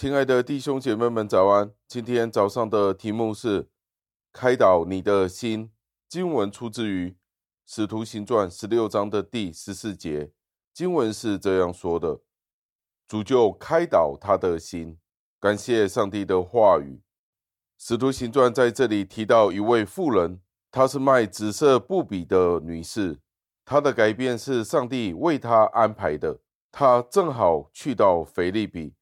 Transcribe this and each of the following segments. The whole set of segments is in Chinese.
亲爱的弟兄姐妹们，早安！今天早上的题目是开导你的心。经文出自于《使徒行传》十六章的第十四节。经文是这样说的：“主就开导他的心。”感谢上帝的话语。《使徒行传》在这里提到一位妇人，她是卖紫色布匹的女士。她的改变是上帝为她安排的。她正好去到腓立比。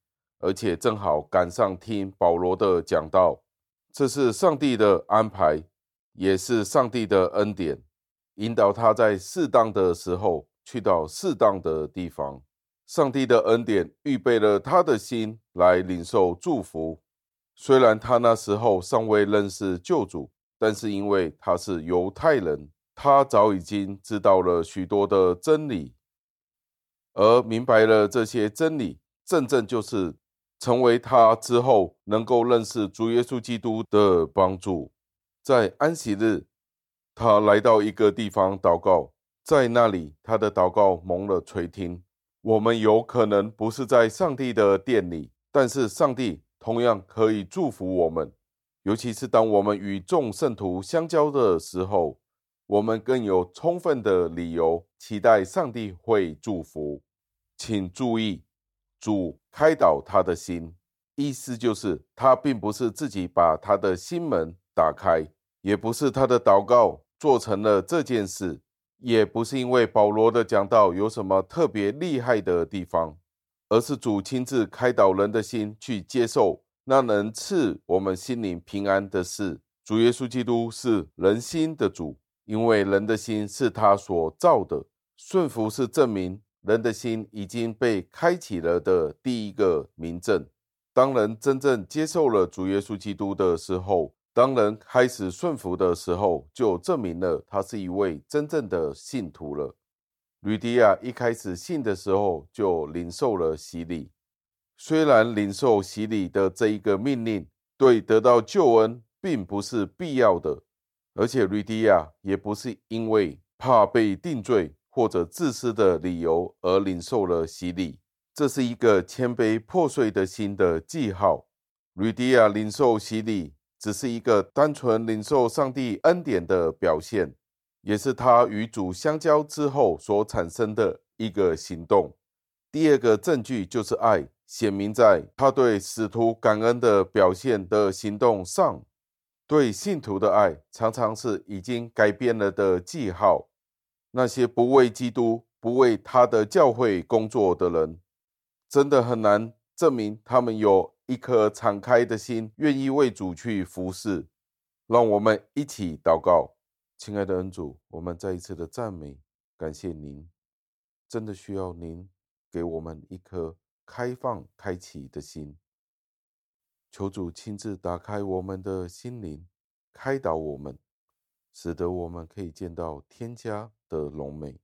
而且正好赶上听保罗的讲道，这是上帝的安排，也是上帝的恩典，引导他在适当的时候去到适当的地方。上帝的恩典预备了他的心来领受祝福。虽然他那时候尚未认识救主，但是因为他是犹太人，他早已经知道了许多的真理，而明白了这些真理，正正就是。成为他之后能够认识主耶稣基督的帮助。在安息日，他来到一个地方祷告，在那里他的祷告蒙了垂听。我们有可能不是在上帝的殿里，但是上帝同样可以祝福我们。尤其是当我们与众圣徒相交的时候，我们更有充分的理由期待上帝会祝福。请注意。主开导他的心，意思就是他并不是自己把他的心门打开，也不是他的祷告做成了这件事，也不是因为保罗的讲道有什么特别厉害的地方，而是主亲自开导人的心去接受那能赐我们心灵平安的事。主耶稣基督是人心的主，因为人的心是他所造的，顺服是证明。人的心已经被开启了的第一个明证。当人真正接受了主耶稣基督的时候，当人开始顺服的时候，就证明了他是一位真正的信徒了。吕迪亚一开始信的时候就领受了洗礼，虽然领受洗礼的这一个命令对得到救恩并不是必要的，而且吕迪亚也不是因为怕被定罪。或者自私的理由而领受了洗礼，这是一个谦卑破碎的心的记号。吕迪亚领受洗礼，只是一个单纯领受上帝恩典的表现，也是他与主相交之后所产生的一个行动。第二个证据就是爱，显明在他对使徒感恩的表现的行动上。对信徒的爱，常常是已经改变了的记号。那些不为基督、不为他的教会工作的人，真的很难证明他们有一颗敞开的心，愿意为主去服侍。让我们一起祷告，亲爱的恩主，我们再一次的赞美，感谢您，真的需要您给我们一颗开放、开启的心。求主亲自打开我们的心灵，开导我们。使得我们可以见到天家的荣美，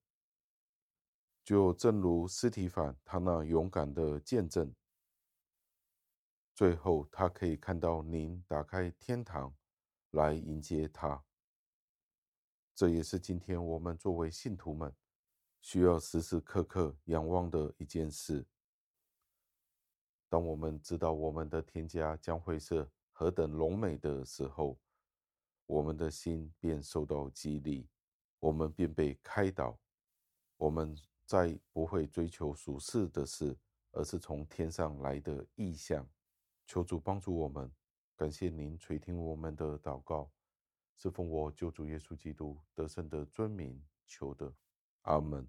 就正如斯提凡他那勇敢的见证，最后他可以看到您打开天堂来迎接他。这也是今天我们作为信徒们需要时时刻刻仰望的一件事。当我们知道我们的天家将会是何等荣美的时候，我们的心便受到激励，我们便被开导，我们再不会追求俗世的事，而是从天上来的意象。求主帮助我们，感谢您垂听我们的祷告，是奉我救主耶稣基督得胜的尊名求的，阿门。